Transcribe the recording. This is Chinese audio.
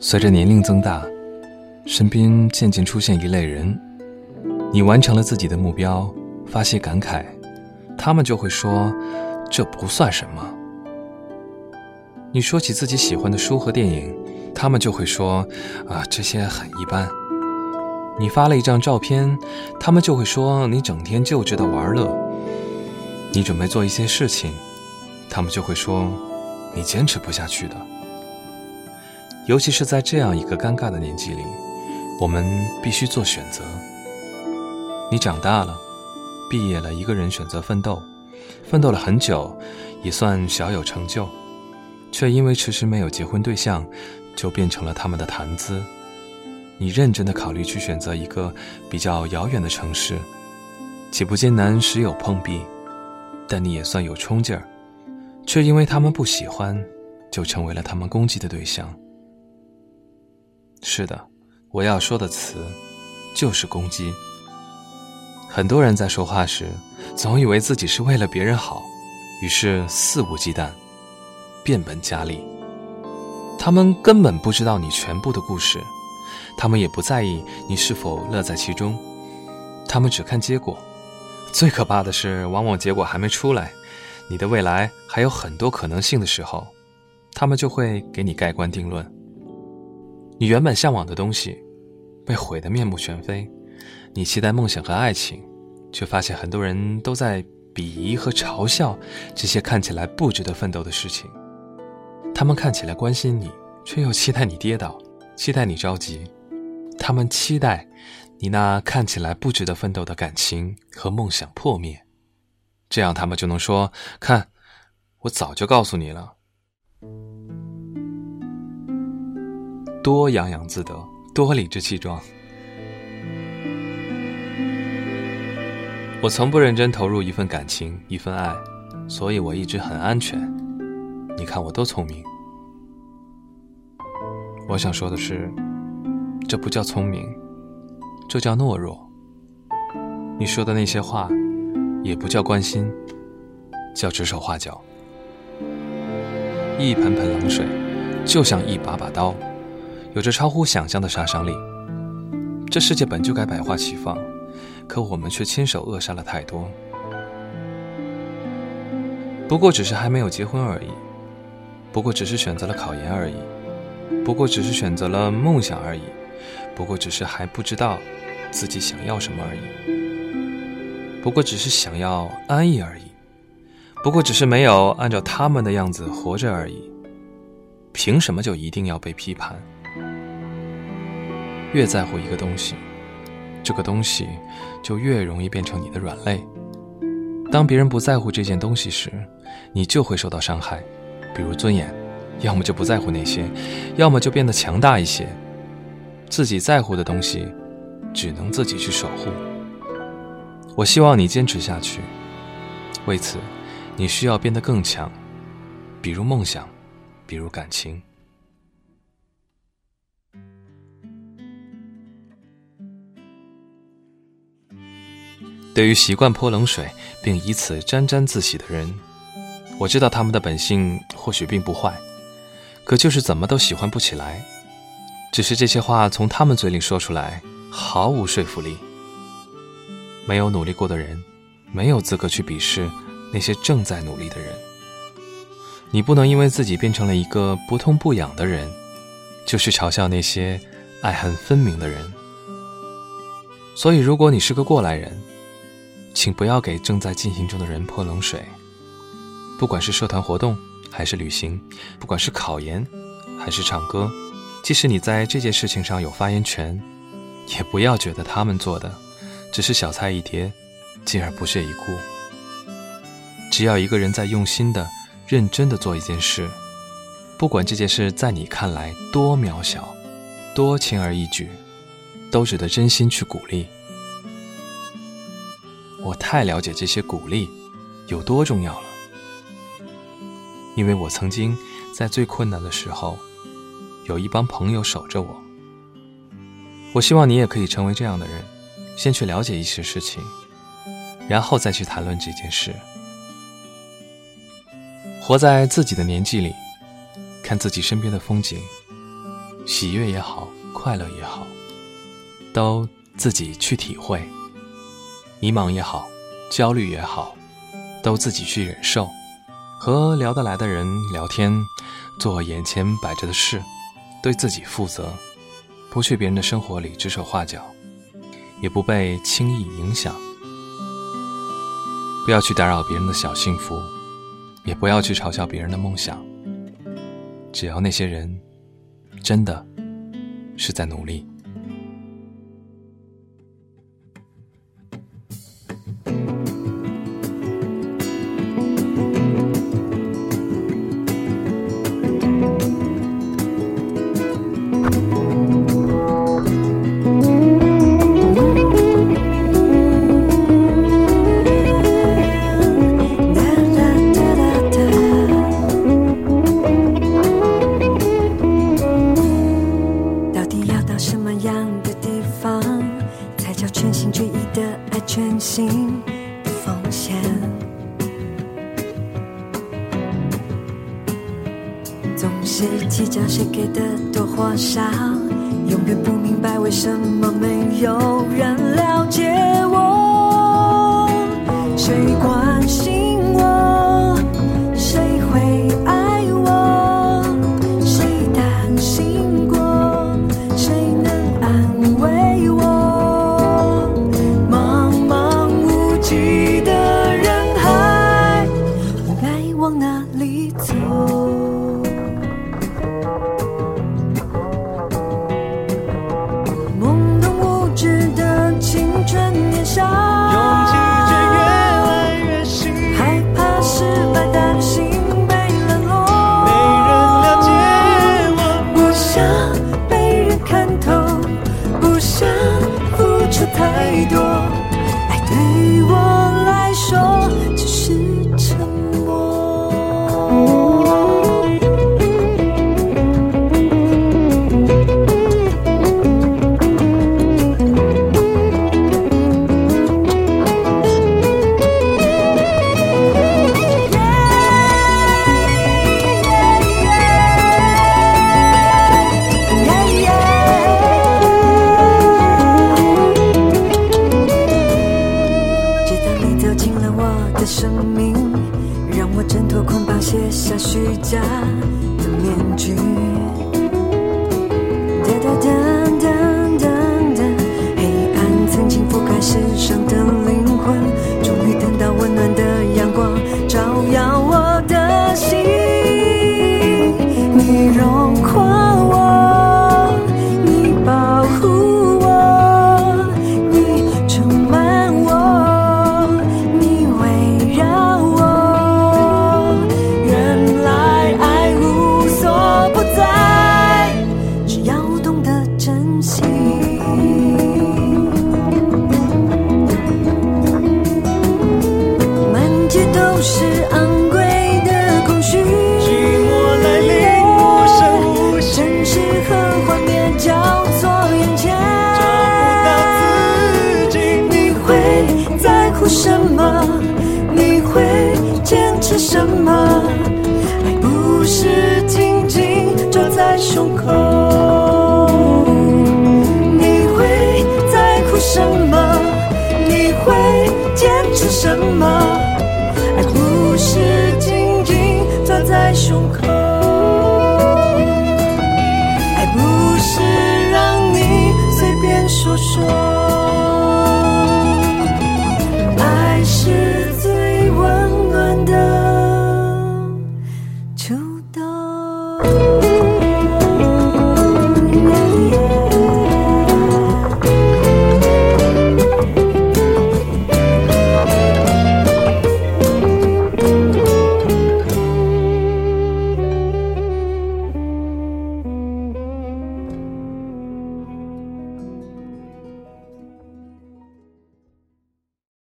随着年龄增大，身边渐渐出现一类人，你完成了自己的目标，发些感慨，他们就会说：“这不算什么。”你说起自己喜欢的书和电影，他们就会说：“啊，这些很一般。”你发了一张照片，他们就会说：“你整天就知道玩乐。”你准备做一些事情，他们就会说：“你坚持不下去的。”尤其是在这样一个尴尬的年纪里，我们必须做选择。你长大了，毕业了，一个人选择奋斗，奋斗了很久，也算小有成就，却因为迟迟没有结婚对象，就变成了他们的谈资。你认真的考虑去选择一个比较遥远的城市，起步艰难，时有碰壁，但你也算有冲劲儿，却因为他们不喜欢，就成为了他们攻击的对象。是的，我要说的词，就是攻击。很多人在说话时，总以为自己是为了别人好，于是肆无忌惮，变本加厉。他们根本不知道你全部的故事，他们也不在意你是否乐在其中，他们只看结果。最可怕的是，往往结果还没出来，你的未来还有很多可能性的时候，他们就会给你盖棺定论。你原本向往的东西，被毁得面目全非；你期待梦想和爱情，却发现很多人都在鄙夷和嘲笑这些看起来不值得奋斗的事情。他们看起来关心你，却又期待你跌倒，期待你着急。他们期待你那看起来不值得奋斗的感情和梦想破灭，这样他们就能说：“看，我早就告诉你了。”多洋洋自得，多理直气壮。我从不认真投入一份感情，一份爱，所以我一直很安全。你看我多聪明。我想说的是，这不叫聪明，这叫懦弱。你说的那些话，也不叫关心，叫指手画脚。一盆盆冷水，就像一把把刀。有着超乎想象的杀伤力。这世界本就该百花齐放，可我们却亲手扼杀了太多。不过只是还没有结婚而已，不过只是选择了考研而已，不过只是选择了梦想而已，不过只是还不知道自己想要什么而已，不过只是想要安逸而已，不过只是没有按照他们的样子活着而已。凭什么就一定要被批判？越在乎一个东西，这个东西就越容易变成你的软肋。当别人不在乎这件东西时，你就会受到伤害，比如尊严，要么就不在乎那些，要么就变得强大一些。自己在乎的东西，只能自己去守护。我希望你坚持下去，为此，你需要变得更强，比如梦想，比如感情。对于习惯泼冷水并以此沾沾自喜的人，我知道他们的本性或许并不坏，可就是怎么都喜欢不起来。只是这些话从他们嘴里说出来毫无说服力。没有努力过的人，没有资格去鄙视那些正在努力的人。你不能因为自己变成了一个不痛不痒的人，就去嘲笑那些爱恨分明的人。所以，如果你是个过来人，请不要给正在进行中的人泼冷水。不管是社团活动，还是旅行，不管是考研，还是唱歌，即使你在这件事情上有发言权，也不要觉得他们做的只是小菜一碟，进而不屑一顾。只要一个人在用心的、认真的做一件事，不管这件事在你看来多渺小、多轻而易举，都值得真心去鼓励。我太了解这些鼓励有多重要了，因为我曾经在最困难的时候，有一帮朋友守着我。我希望你也可以成为这样的人，先去了解一些事情，然后再去谈论这件事。活在自己的年纪里，看自己身边的风景，喜悦也好，快乐也好，都自己去体会；迷茫也好，焦虑也好，都自己去忍受。和聊得来的人聊天，做眼前摆着的事，对自己负责，不去别人的生活里指手画脚，也不被轻易影响。不要去打扰别人的小幸福，也不要去嘲笑别人的梦想。只要那些人真的是在努力。永远不明白为什么没有人了解我。谁关心是